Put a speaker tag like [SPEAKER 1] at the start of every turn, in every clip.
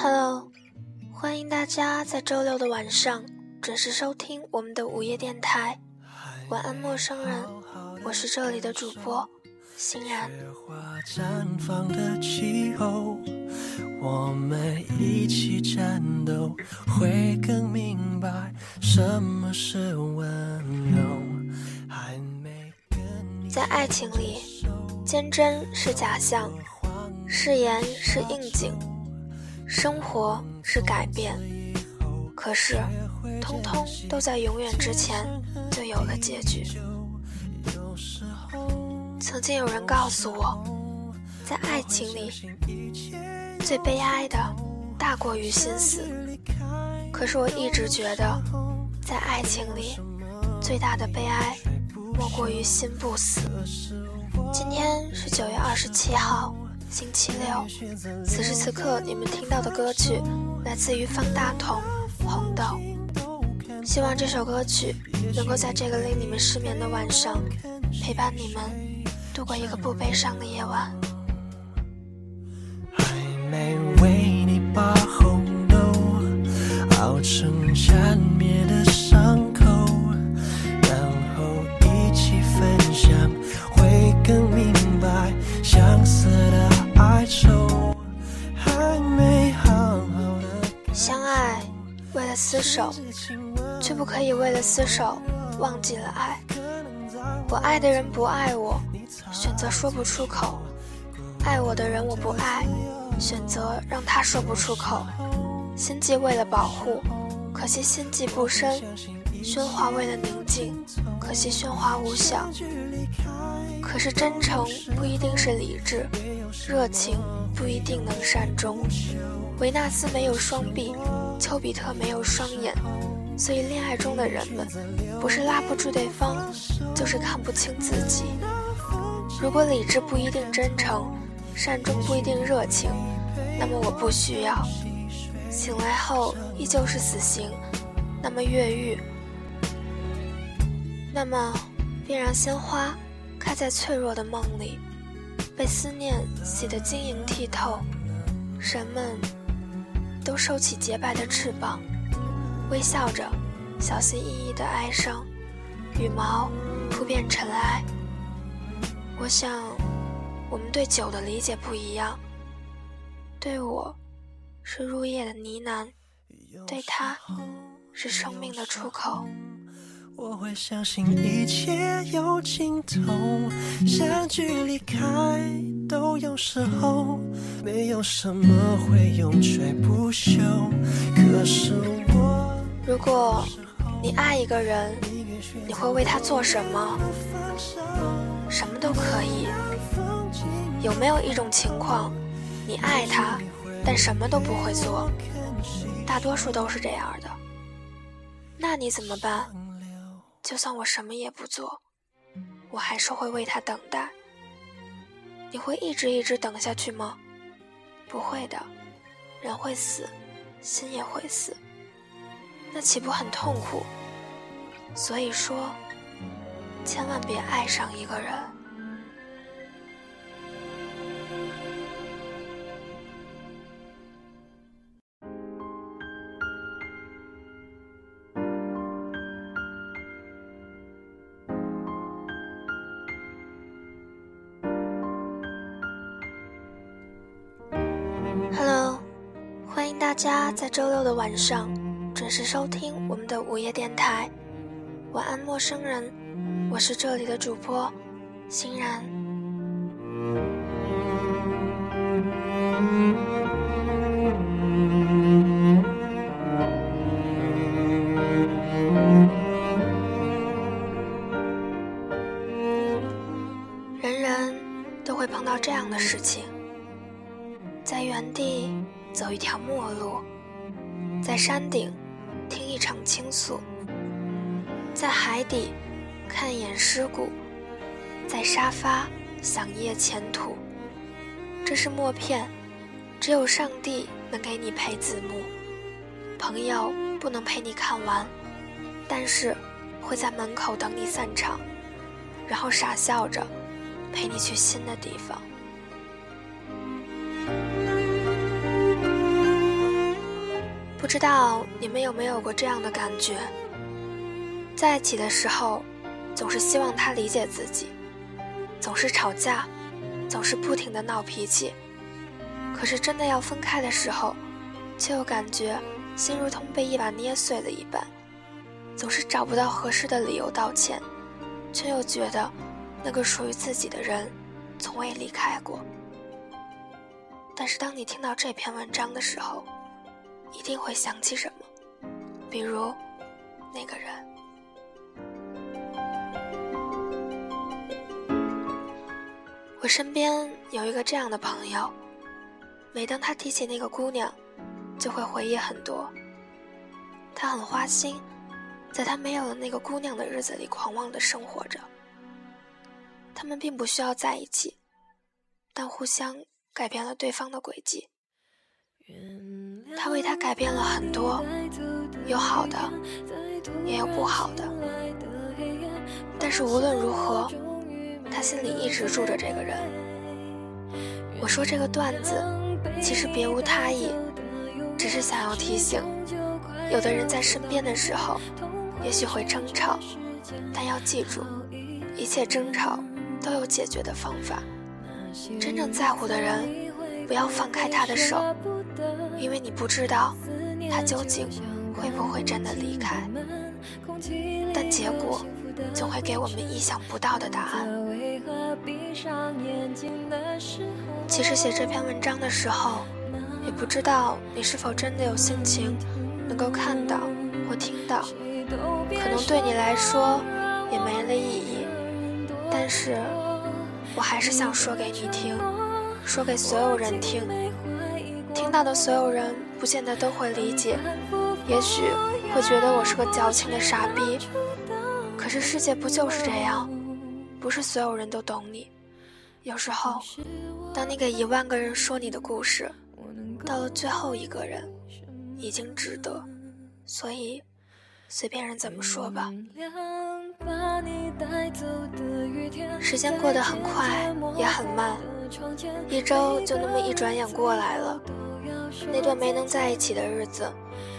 [SPEAKER 1] Hello，欢迎大家在周六的晚上准时收听我们的午夜电台。晚安，陌生人，我是这里的主播欣然。我们一起战斗，会更明白什么是温柔。在爱情里，坚贞是假象，誓言是应景，生活是改变。可是，通通都在永远之前就有了结局。曾经有人告诉我，在爱情里，最悲哀的大过于心死。可是我一直觉得，在爱情里，最大的悲哀。莫过于心不死。今天是九月二十七号，星期六。此时此刻，你们听到的歌曲来自于方大同《红豆》。希望这首歌曲能够在这个令你们失眠的晚上，陪伴你们度过一个不悲伤的夜晚。还没为你把红豆熬成缠绵的却不可以为了厮守忘记了爱。我爱的人不爱我，选择说不出口；爱我的人我不爱，选择让他说不出口。心计为了保护，可惜心计不深；喧哗为了宁静，可惜喧哗无效。可是真诚不一定是理智，热情不一定能善终。维纳斯没有双臂，丘比特没有双眼，所以恋爱中的人们，不是拉不住对方，就是看不清自己。如果理智不一定真诚，善终不一定热情，那么我不需要。醒来后依旧是死刑，那么越狱，那么便让鲜花。开在脆弱的梦里，被思念洗得晶莹剔透。人们都收起洁白的翅膀，微笑着，小心翼翼的哀伤。羽毛铺遍尘埃。我想，我们对酒的理解不一样。对我，是入夜的呢喃；对他，是生命的出口。我会相信一切有尽头，相聚离开都有时候，没有什么会永垂不朽。可是我，如果你爱一个人，你会为他做什么？什么都可以。有没有一种情况，你爱他，但什么都不会做？大多数都是这样的。那你怎么办？就算我什么也不做，我还是会为他等待。你会一直一直等下去吗？不会的，人会死，心也会死，那岂不很痛苦？所以说，千万别爱上一个人。在周六的晚上准时收听我们的午夜电台，晚安，陌生人，我是这里的主播欣然。人人都会碰到这样的事情，在原地。走一条陌路，在山顶听一场倾诉，在海底看一眼尸骨，在沙发想一夜前途。这是默片，只有上帝能给你配字幕，朋友不能陪你看完，但是会在门口等你散场，然后傻笑着陪你去新的地方。不知道你们有没有过这样的感觉？在一起的时候，总是希望他理解自己，总是吵架，总是不停的闹脾气。可是真的要分开的时候，却又感觉心如同被一把捏碎了一般，总是找不到合适的理由道歉，却又觉得那个属于自己的人从未离开过。但是当你听到这篇文章的时候，一定会想起什么，比如那个人。我身边有一个这样的朋友，每当他提起那个姑娘，就会回忆很多。他很花心，在他没有了那个姑娘的日子里狂妄的生活着。他们并不需要在一起，但互相改变了对方的轨迹。他为她改变了很多，有好的，也有不好的。但是无论如何。他心里一直住着这个人。我说这个段子，其实别无他意，只是想要提醒，有的人在身边的时候，也许会争吵，但要记住，一切争吵都有解决的方法。真正在乎的人，不要放开他的手，因为你不知道他究竟会不会真的离开，但结果总会给我们意想不到的答案。其实写这篇文章的时候，也不知道你是否真的有心情能够看到或听到，可能对你来说也没了意义。但是，我还是想说给你听，说给所有人听。听到的所有人不见得都会理解，也许会觉得我是个矫情的傻逼。可是世界不就是这样？不是所有人都懂你，有时候，当你给一万个人说你的故事，到了最后一个人，已经值得。所以，随便人怎么说吧。时间过得很快，也很慢，一周就那么一转眼过来了。那段没能在一起的日子，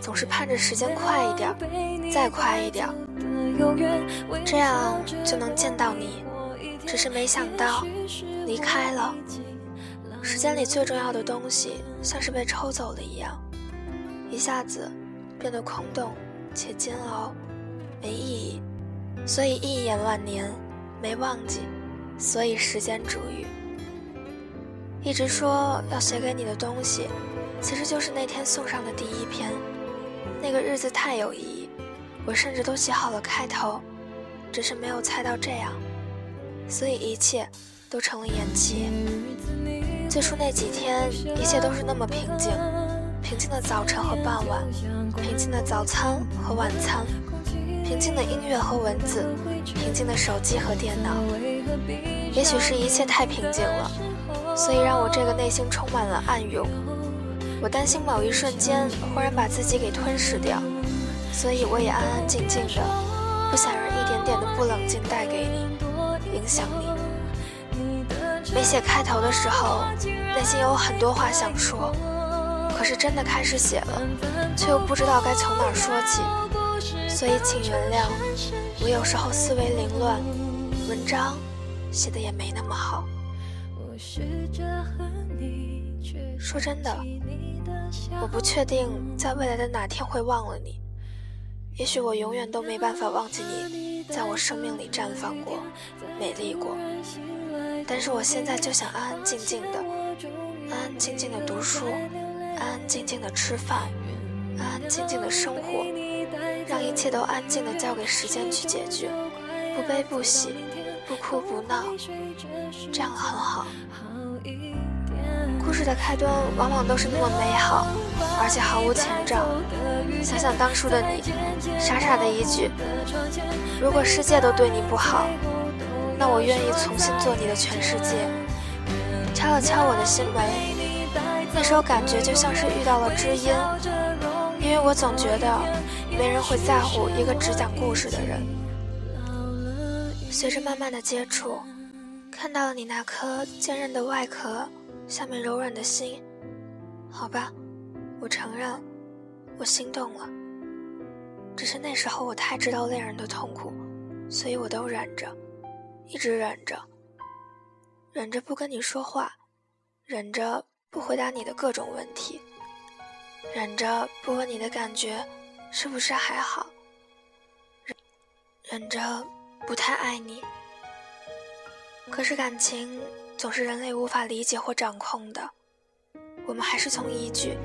[SPEAKER 1] 总是盼着时间快一点，再快一点，这样就能见到你。只是没想到，离开了。时间里最重要的东西，像是被抽走了一样，一下子变得空洞且煎熬，没意义。所以一眼万年，没忘记，所以时间煮雨。一直说要写给你的东西，其实就是那天送上的第一篇。那个日子太有意义，我甚至都写好了开头，只是没有猜到这样。所以一切都成了延期。最初那几天，一切都是那么平静，平静的早晨和傍晚，平静的早餐和晚餐，平静的音乐和文字，平静的手机和电脑。也许是一切太平静了，所以让我这个内心充满了暗涌。我担心某一瞬间忽然把自己给吞噬掉，所以我也安安静静的，不想让一点点的不冷静带给你。影响你。没写开头的时候，内心有很多话想说，可是真的开始写了，却又不知道该从哪儿说起，所以请原谅，我有时候思维凌乱，文章写的也没那么好。我试着和你说真的，我不确定在未来的哪天会忘了你，也许我永远都没办法忘记你。在我生命里绽放过，美丽过，但是我现在就想安安静静的，安安静静的读书，安安静静的吃饭，安安静静的生活，让一切都安静的交给时间去解决，不悲不喜，不哭不闹，这样很好。故事的开端往往都是那么美好，而且毫无前兆。想想当初的你，傻傻的一句：“如果世界都对你不好，那我愿意重新做你的全世界。”敲了敲我的心门，那时候感觉就像是遇到了知音，因为我总觉得没人会在乎一个只讲故事的人。随着慢慢的接触，看到了你那颗坚韧的外壳。下面柔软的心，好吧，我承认，我心动了。只是那时候我太知道恋人的痛苦，所以我都忍着，一直忍着，忍着不跟你说话，忍着不回答你的各种问题，忍着不问你的感觉是不是还好，忍忍着不太爱你。可是感情总是人类无法理解或掌控的，我们还是从一句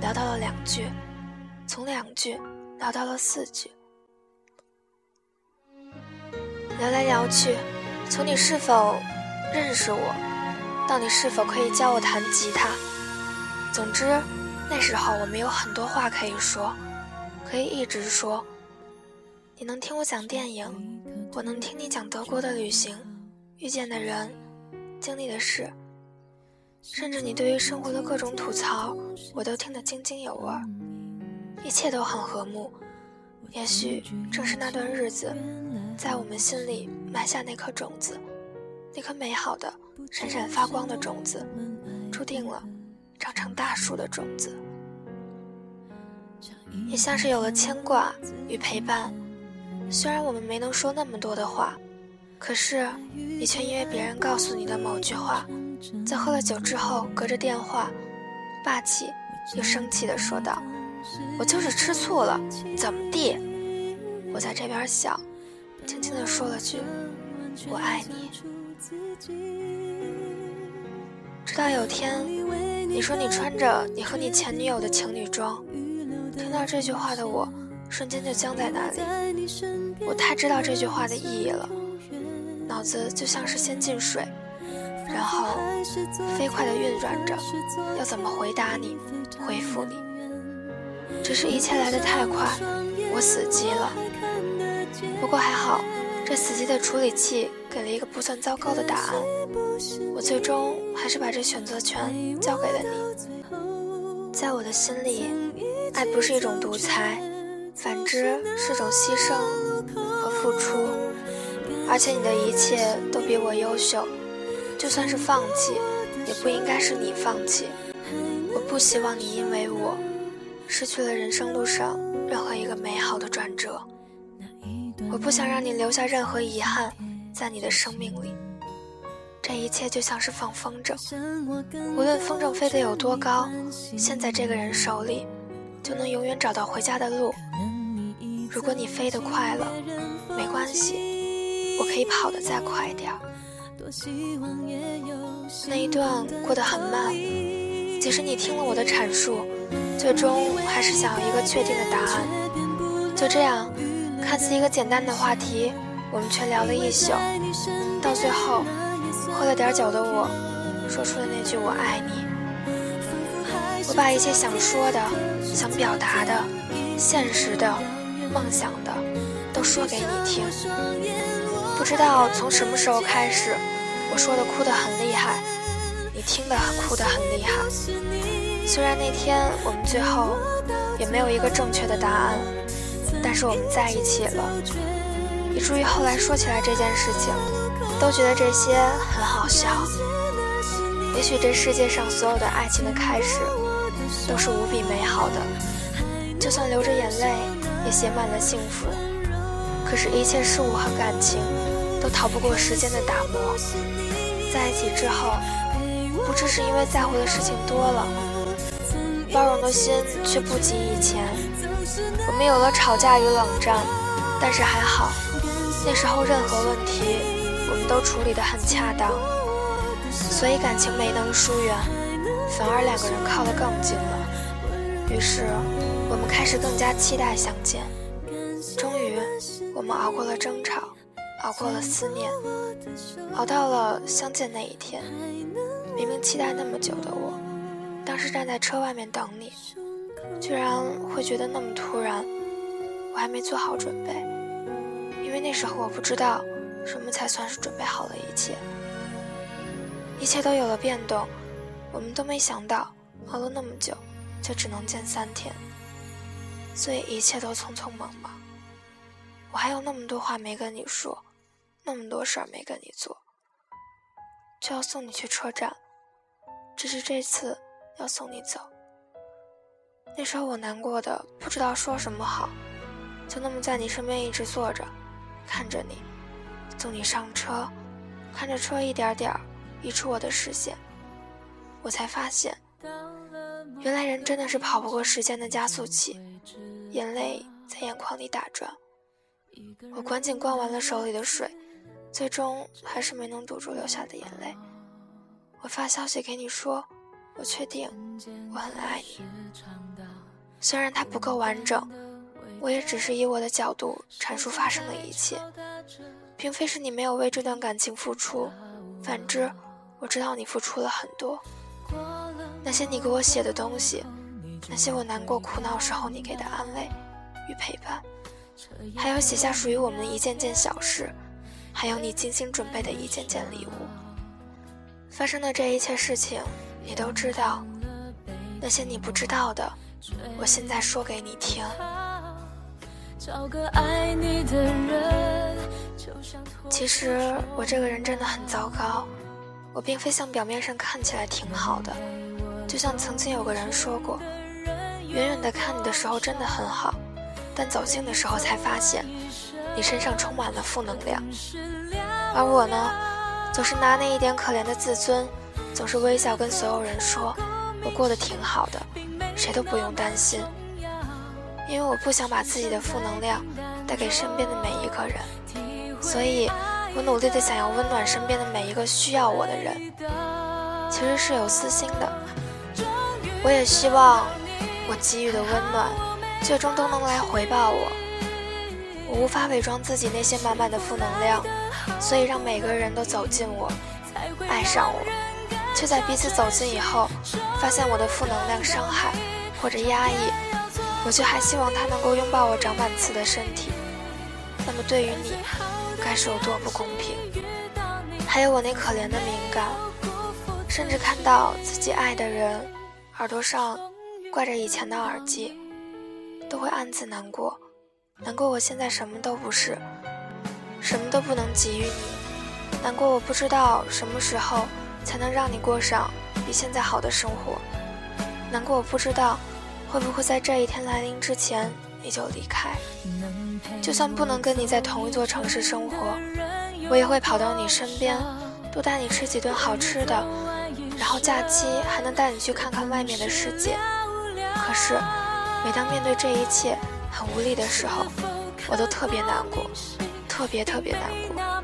[SPEAKER 1] 聊到了两句，从两句。聊到了四句，聊来聊去，从你是否认识我，到你是否可以教我弹吉他，总之，那时候我们有很多话可以说，可以一直说。你能听我讲电影，我能听你讲德国的旅行，遇见的人，经历的事，甚至你对于生活的各种吐槽，我都听得津津有味。一切都很和睦，也许正是那段日子，在我们心里埋下那颗种子，那颗美好的、闪闪发光的种子，注定了长成大树的种子。也像是有了牵挂与陪伴，虽然我们没能说那么多的话，可是你却因为别人告诉你的某句话，在喝了酒之后，隔着电话，霸气又生气地说道。我就是吃醋了，怎么地？我在这边笑，轻轻地说了句：“我爱你。”直到有天，你说你穿着你和你前女友的情侣装，听到这句话的我，瞬间就僵在那里。我太知道这句话的意义了，脑子就像是先进水，然后飞快地运转着，要怎么回答你，回复你。只是一切来得太快，我死机了。不过还好，这死机的处理器给了一个不算糟糕的答案。我最终还是把这选择权交给了你。在我的心里，爱不是一种独裁，反之是种牺牲和付出。而且你的一切都比我优秀，就算是放弃，也不应该是你放弃。我不希望你因为我。失去了人生路上任何一个美好的转折，我不想让你留下任何遗憾，在你的生命里，这一切就像是放风筝，无论风筝飞得有多高，现在这个人手里，就能永远找到回家的路。如果你飞得快了，没关系，我可以跑得再快点儿。那一段过得很慢，即使你听了我的阐述。最终还是想要一个确定的答案。就这样，看似一个简单的话题，我们却聊了一宿。到最后，喝了点酒的我，说出了那句“我爱你”。我把一切想说的、想表达的、现实的、梦想的，都说给你听。不知道从什么时候开始，我说的哭得很厉害，你听的哭得很厉害。虽然那天我们最后也没有一个正确的答案，但是我们在一起了，以至于后来说起来这件事情，都觉得这些很好笑。也许这世界上所有的爱情的开始都是无比美好的，就算流着眼泪也写满了幸福。可是，一切事物和感情都逃不过时间的打磨。在一起之后，不只是因为在乎的事情多了。包容的心却不及以前，我们有了吵架与冷战，但是还好，那时候任何问题我们都处理得很恰当，所以感情没能疏远，反而两个人靠得更近了。于是我们开始更加期待相见。终于，我们熬过了争吵，熬过了思念，熬到了相见那一天。明明期待那么久的我。当时站在车外面等你，居然会觉得那么突然，我还没做好准备，因为那时候我不知道什么才算是准备好了一切，一切都有了变动，我们都没想到熬了那么久，就只能见三天，所以一切都匆匆忙忙，我还有那么多话没跟你说，那么多事儿没跟你做，就要送你去车站，只是这次。要送你走，那时候我难过的不知道说什么好，就那么在你身边一直坐着，看着你，送你上车，看着车一点点移出我的视线，我才发现，原来人真的是跑不过时间的加速器，眼泪在眼眶里打转。我赶紧灌完了手里的水，最终还是没能堵住流下的眼泪。我发消息给你说，我确定我很爱你。虽然它不够完整，我也只是以我的角度阐述发生的一切，并非是你没有为这段感情付出。反之，我知道你付出了很多。那些你给我写的东西，那些我难过苦恼时候你给的安慰与陪伴。还有写下属于我们的一件件小事，还有你精心准备的一件件礼物。发生的这一切事情，你都知道。那些你不知道的，我现在说给你听。其实我这个人真的很糟糕，我并非像表面上看起来挺好的。就像曾经有个人说过，远远的看你的时候真的很好。但走近的时候才发现，你身上充满了负能量，而我呢，总是拿那一点可怜的自尊，总是微笑跟所有人说，我过得挺好的，谁都不用担心，因为我不想把自己的负能量带给身边的每一个人，所以我努力的想要温暖身边的每一个需要我的人，其实是有私心的，我也希望我给予的温暖。最终都能来回报我。我无法伪装自己那些满满的负能量，所以让每个人都走近我，爱上我，却在彼此走近以后，发现我的负能量伤害或者压抑，我却还希望他能够拥抱我长满刺的身体。那么对于你，该是有多不公平？还有我那可怜的敏感，甚至看到自己爱的人耳朵上挂着以前的耳机。都会暗自难过，难过我现在什么都不是，什么都不能给予你，难过我不知道什么时候才能让你过上比现在好的生活，难过我不知道会不会在这一天来临之前你就离开，就算不能跟你在同一座城市生活，我也会跑到你身边，多带你吃几顿好吃的，然后假期还能带你去看看外面的世界，可是。每当面对这一切很无力的时候，我都特别难过，特别特别难过。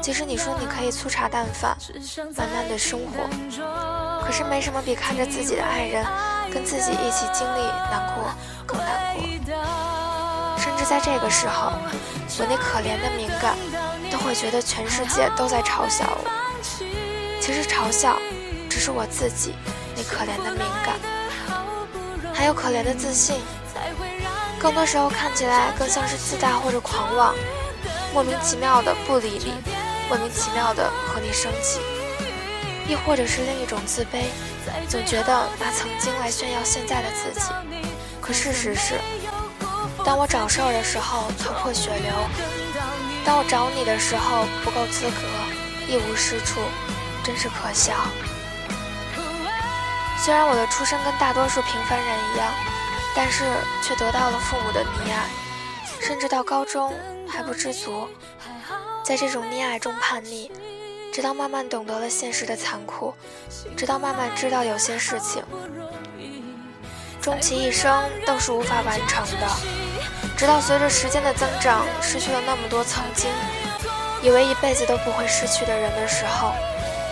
[SPEAKER 1] 即使你说你可以粗茶淡饭，慢慢的生活，可是没什么比看着自己的爱人跟自己一起经历难过更难过。甚至在这个时候，我那可怜的敏感都会觉得全世界都在嘲笑我。其实嘲笑只是我自己那可怜的敏感。还有可怜的自信，更多时候看起来更像是自大或者狂妄，莫名其妙的不理你，莫名其妙的和你生气，亦或者是另一种自卑，总觉得拿曾经来炫耀现在的自己。可事实是，当我找事儿的时候头破血流，当我找你的时候不够资格，一无是处，真是可笑。虽然我的出身跟大多数平凡人一样，但是却得到了父母的溺爱，甚至到高中还不知足，在这种溺爱中叛逆，直到慢慢懂得了现实的残酷，直到慢慢知道有些事情，终其一生都是无法完成的，直到随着时间的增长，失去了那么多曾经以为一辈子都不会失去的人的时候，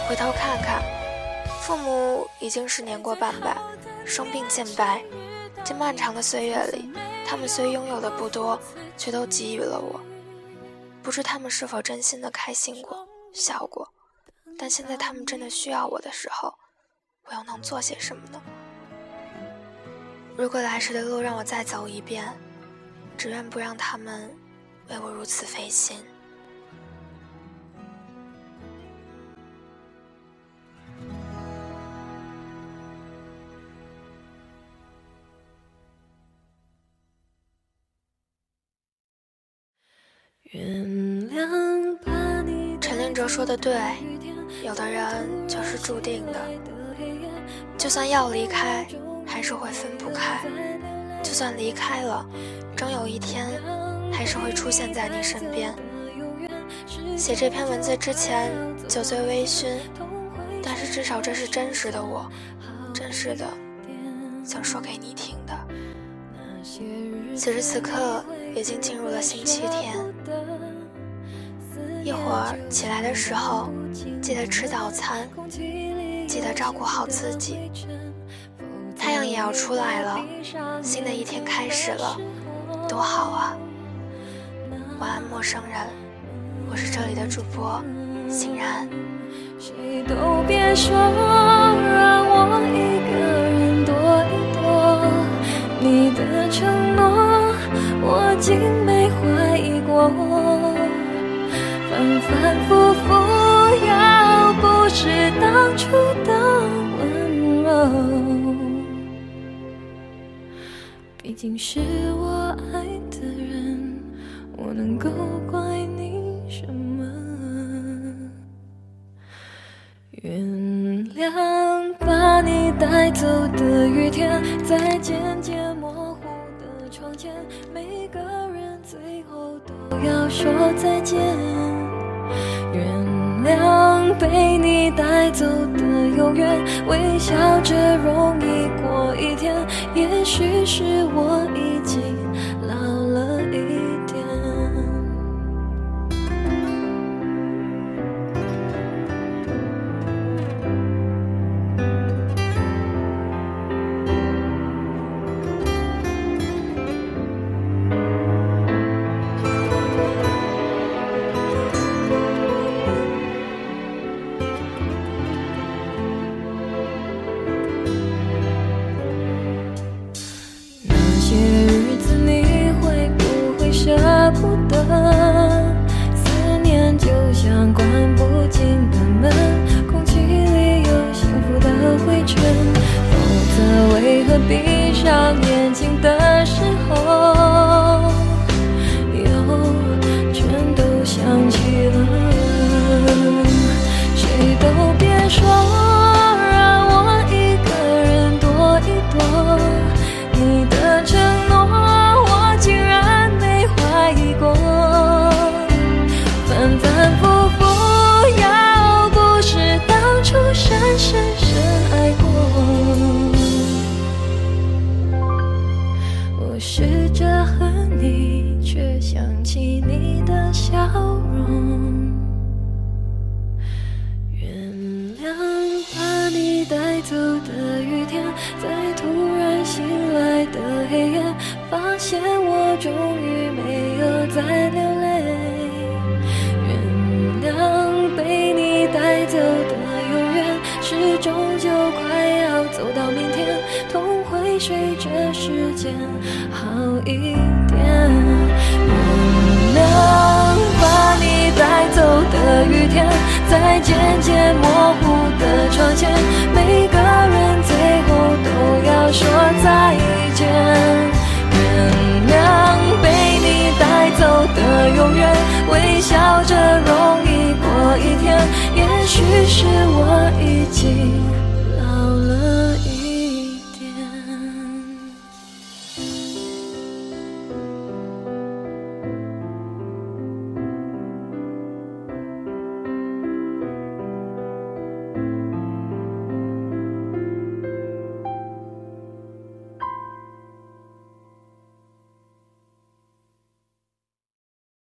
[SPEAKER 1] 回头看看。父母已经是年过半百，生病渐白。这漫长的岁月里，他们虽拥有的不多，却都给予了我。不知他们是否真心的开心过、笑过？但现在他们真的需要我的时候，我又能做些什么呢？如果来时的路让我再走一遍，只愿不让他们为我如此费心。陈令哲说的对，有的人就是注定的，就算要离开，
[SPEAKER 2] 还是会分不开。就算离开了，终有一天还是会出现在你身边。写这篇文字之前，酒醉微醺，但是至少这是真实的我，真实的想说给你听的。此时此刻，已经进入了星期天。一会儿起来的时候，记得吃早餐，记得照顾好自己。太阳也要出来了，新的一天开始了，多好啊！晚安，陌生人，我是这里的主播欣然。谁都别说，让我一个人躲一躲。你的承诺，我竟没怀疑过。反反复复，要不是当初的温柔，毕竟是我爱的人，我能够怪你什么？原谅把你带走的雨天，在渐渐模要说再见。原谅被你带走的永远，微笑着容易过一天。也许是我时间好一点。原谅把你带走的雨天，在渐渐模糊的窗前，每个人最后都要说再见。原谅被你带走的永远，微笑着容易过一天。也许是我已经。